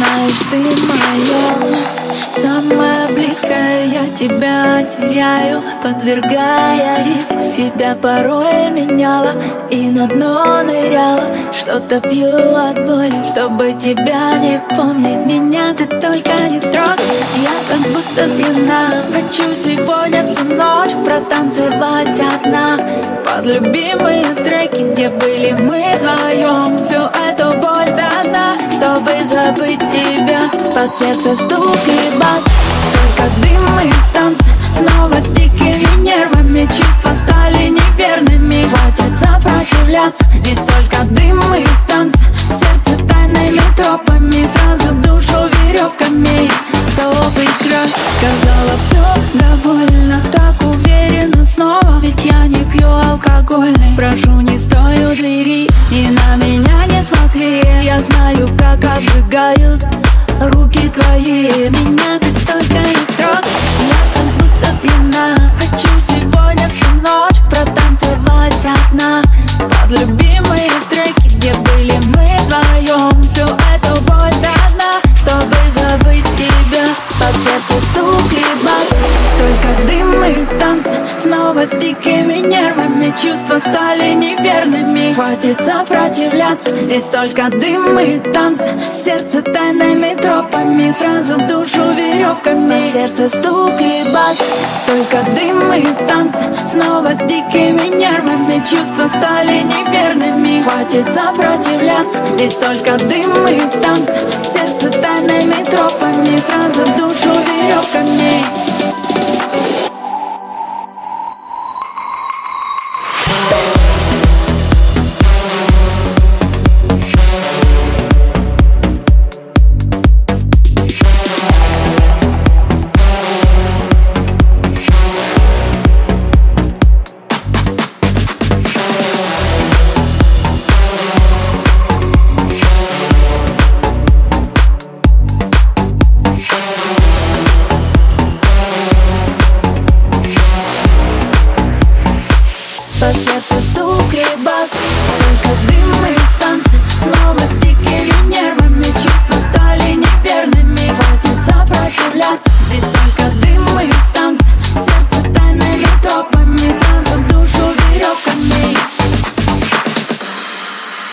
знаешь, ты моя. Самая близкая, я тебя теряю Подвергая риску. Себя, порой меняла И на дно ныряла, что-то пью от боли Чтобы тебя не помнить, меня ты только не трогай. Я как будто пьяна, хочу сегодня всю ночь Протанцевать одна. Под любимые треки Где были мы вдвоем, всю эту боль дана. Чтобы забыть тебя Под сердце стук и бас. Только дым и танцы Снова с дикими нервами Чувства стали неверными. Хватит сопротивляться Здесь только дым и танцы Сердце тайными тропами Сразу душу веревками. Стоп и край Сказала все довольно Так уверенно снова. Ведь я не пью алкогольный Прошу не стой у двери. И на меня не смотри Я как обжигают Руки твои. Меня Снова с дикими нервами. Чувства стали неверными. Хватит сопротивляться. Здесь только дым и танцы. Сердце тайными тропами. Сразу душу веревками. Под сердце стук и бас. Только дым и танцы. Снова с дикими нервами. Чувства стали неверными. Хватит сопротивляться. Здесь только дым и танцы. Сердце тайными тропами. Сразу душу сердце стук ребас Только дым и танцы Снова с дикими нервами Чувства стали неверными. Хватит сопротивляться. Здесь